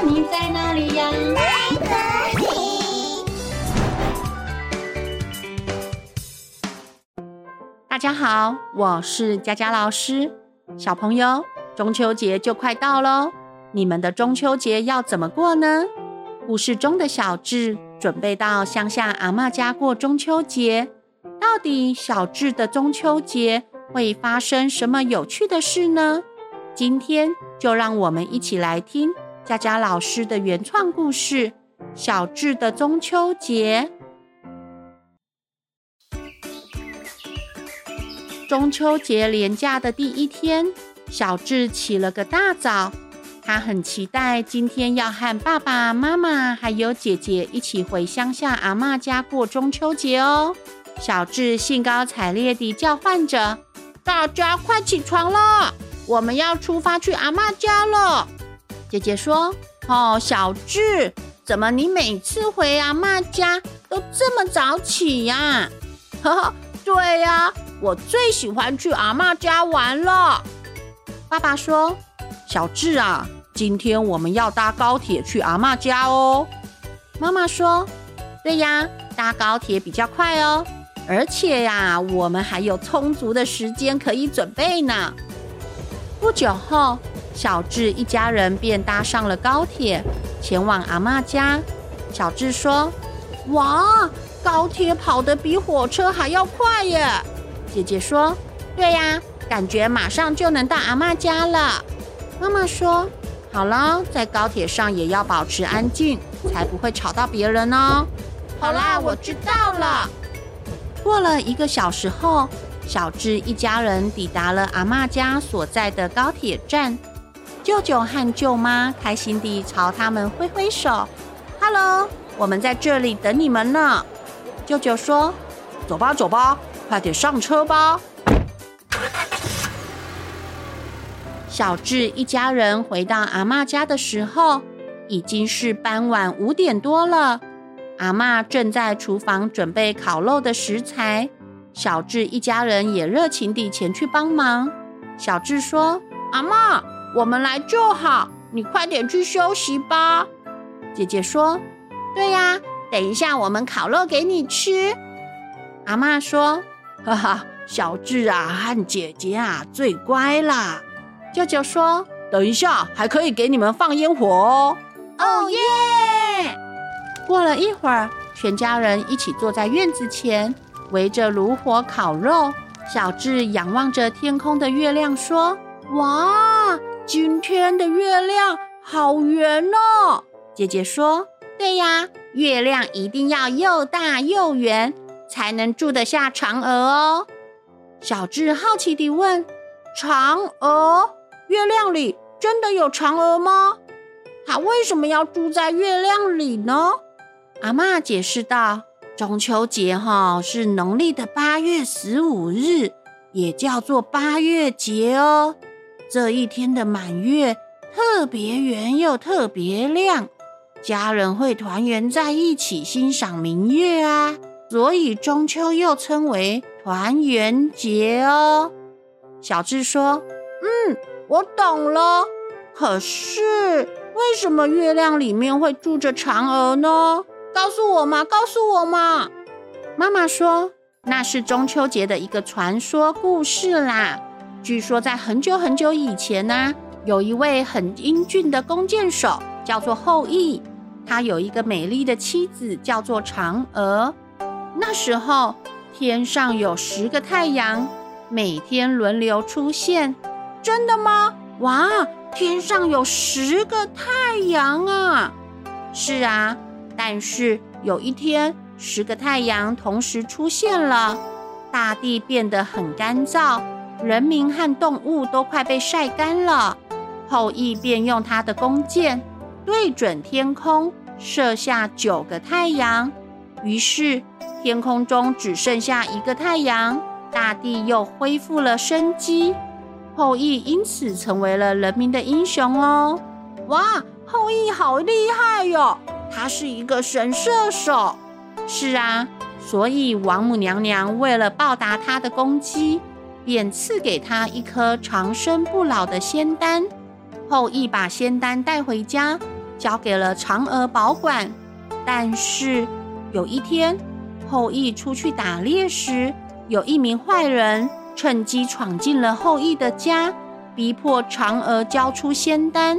你在哪里呀？在这里。大家好，我是佳佳老师。小朋友，中秋节就快到喽，你们的中秋节要怎么过呢？故事中的小智准备到乡下阿嬷家过中秋节，到底小智的中秋节会发生什么有趣的事呢？今天就让我们一起来听佳佳老师的原创故事《小智的中秋节》。中秋节连假的第一天，小智起了个大早。他很期待今天要和爸爸妈妈还有姐姐一起回乡下阿嬷家过中秋节哦。小智兴高采烈地叫唤着：“大家快起床了，我们要出发去阿嬷家了。”姐姐说：“哦，小智，怎么你每次回阿嬷家都这么早起呀？” 呵呵，对呀。我最喜欢去阿嬷家玩了。爸爸说：“小智啊，今天我们要搭高铁去阿嬷家哦。”妈妈说：“对呀，搭高铁比较快哦，而且呀，我们还有充足的时间可以准备呢。”不久后，小智一家人便搭上了高铁，前往阿嬷家。小智说：“哇，高铁跑得比火车还要快耶！”姐姐说：“对呀，感觉马上就能到阿嬷家了。”妈妈说：“好了，在高铁上也要保持安静，才不会吵到别人哦。”好啦，我知道了。过了一个小时后，小智一家人抵达了阿嬷家所在的高铁站。舅舅和舅妈开心地朝他们挥挥手：“Hello，我们在这里等你们呢。”舅舅说：“走吧，走吧。”快点上车吧！小智一家人回到阿嬷家的时候，已经是傍晚五点多了。阿嬷正在厨房准备烤肉的食材，小智一家人也热情地前去帮忙。小智说：“阿嬷，我们来就好，你快点去休息吧。”姐姐说：“对呀，等一下我们烤肉给你吃。”阿嬷说。哈哈，小智啊和姐姐啊最乖啦。舅舅说：“等一下还可以给你们放烟火哦。”哦耶！过了一会儿，全家人一起坐在院子前，围着炉火烤肉。小智仰望着天空的月亮说：“哇，今天的月亮好圆哦。”姐姐说：“对呀，月亮一定要又大又圆。”才能住得下嫦娥哦。小智好奇地问：“嫦娥？月亮里真的有嫦娥吗？她为什么要住在月亮里呢？”阿嬷解释道：“中秋节哈是农历的八月十五日，也叫做八月节哦。这一天的满月特别圆又特别亮，家人会团圆在一起欣赏明月啊。”所以中秋又称为团圆节哦。小智说：“嗯，我懂了。可是为什么月亮里面会住着嫦娥呢？告诉我嘛，告诉我嘛。”妈妈说：“那是中秋节的一个传说故事啦。据说在很久很久以前呢、有一位很英俊的弓箭手，叫做后羿，他有一个美丽的妻子，叫做嫦娥。”那时候天上有十个太阳，每天轮流出现。真的吗？哇，天上有十个太阳啊！是啊，但是有一天，十个太阳同时出现了，大地变得很干燥，人民和动物都快被晒干了。后羿便用他的弓箭对准天空，射下九个太阳，于是。天空中只剩下一个太阳，大地又恢复了生机。后羿因此成为了人民的英雄哦！哇，后羿好厉害哟！他是一个神射手。是啊，所以王母娘娘为了报答他的功绩，便赐给他一颗长生不老的仙丹。后羿把仙丹带回家，交给了嫦娥保管。但是有一天，后羿出去打猎时，有一名坏人趁机闯进了后羿的家，逼迫嫦娥交出仙丹。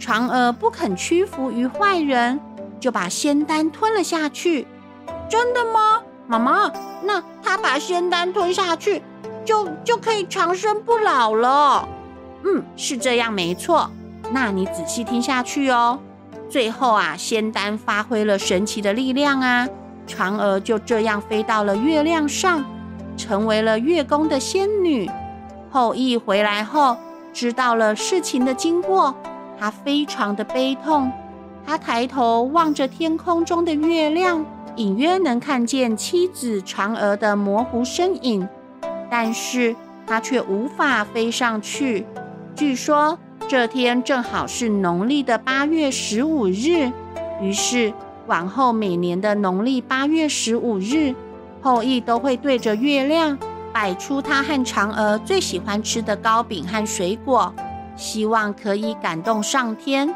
嫦娥不肯屈服于坏人，就把仙丹吞了下去。真的吗，妈妈？那他把仙丹吞下去，就就可以长生不老了？嗯，是这样，没错。那你仔细听下去哦。最后啊，仙丹发挥了神奇的力量啊，嫦娥就这样飞到了月亮上，成为了月宫的仙女。后羿回来后，知道了事情的经过，他非常的悲痛。他抬头望着天空中的月亮，隐约能看见妻子嫦娥的模糊身影，但是他却无法飞上去。据说。这天正好是农历的八月十五日，于是往后每年的农历八月十五日，后羿都会对着月亮摆出他和嫦娥最喜欢吃的糕饼和水果，希望可以感动上天。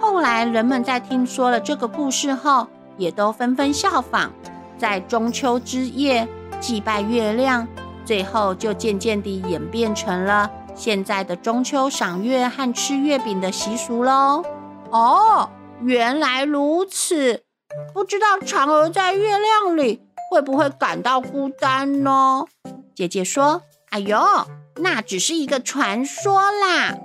后来人们在听说了这个故事后，也都纷纷效仿，在中秋之夜祭拜月亮，最后就渐渐地演变成了。现在的中秋赏月和吃月饼的习俗喽。哦，原来如此。不知道嫦娥在月亮里会不会感到孤单呢？姐姐说：“哎呦，那只是一个传说啦。”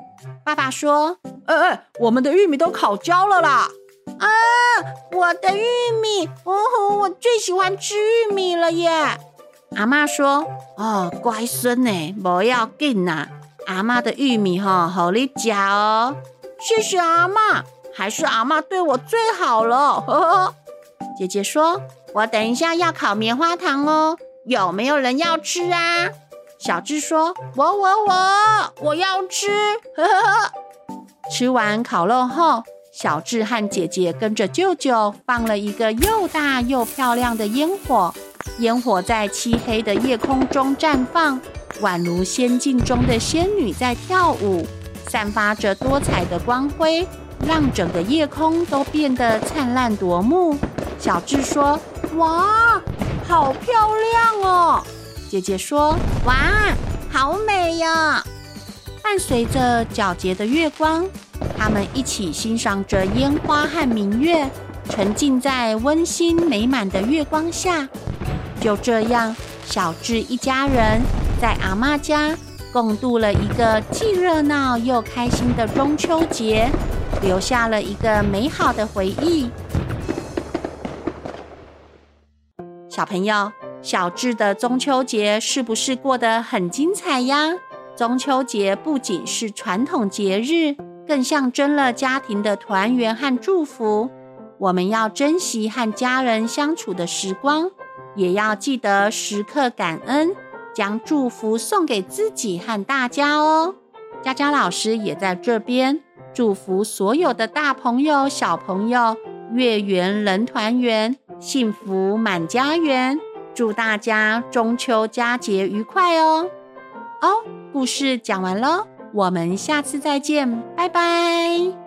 爸爸说：“哎哎，我们的玉米都烤焦了啦！”啊，我的玉米，哦吼，我最喜欢吃玉米了耶！阿妈说：“哦，乖孙呢，不要紧呐。”阿妈的玉米哈，好你吃哦！谢谢阿妈，还是阿妈对我最好了。呵呵。姐姐说：“我等一下要烤棉花糖哦，有没有人要吃啊？”小智说：“我我我我要吃。”呵呵。吃完烤肉后，小智和姐姐跟着舅舅放了一个又大又漂亮的烟火，烟火在漆黑的夜空中绽放。宛如仙境中的仙女在跳舞，散发着多彩的光辉，让整个夜空都变得灿烂夺目。小智说：“哇，好漂亮哦！”姐姐说：“哇，好美呀！”伴随着皎洁的月光，他们一起欣赏着烟花和明月，沉浸在温馨美满的月光下。就这样，小智一家人。在阿嬷家共度了一个既热闹又开心的中秋节，留下了一个美好的回忆。小朋友，小智的中秋节是不是过得很精彩呀？中秋节不仅是传统节日，更象征了家庭的团圆和祝福。我们要珍惜和家人相处的时光，也要记得时刻感恩。将祝福送给自己和大家哦。佳佳老师也在这边祝福所有的大朋友、小朋友，月圆人团圆，幸福满家园。祝大家中秋佳节愉快哦！哦，故事讲完喽，我们下次再见，拜拜。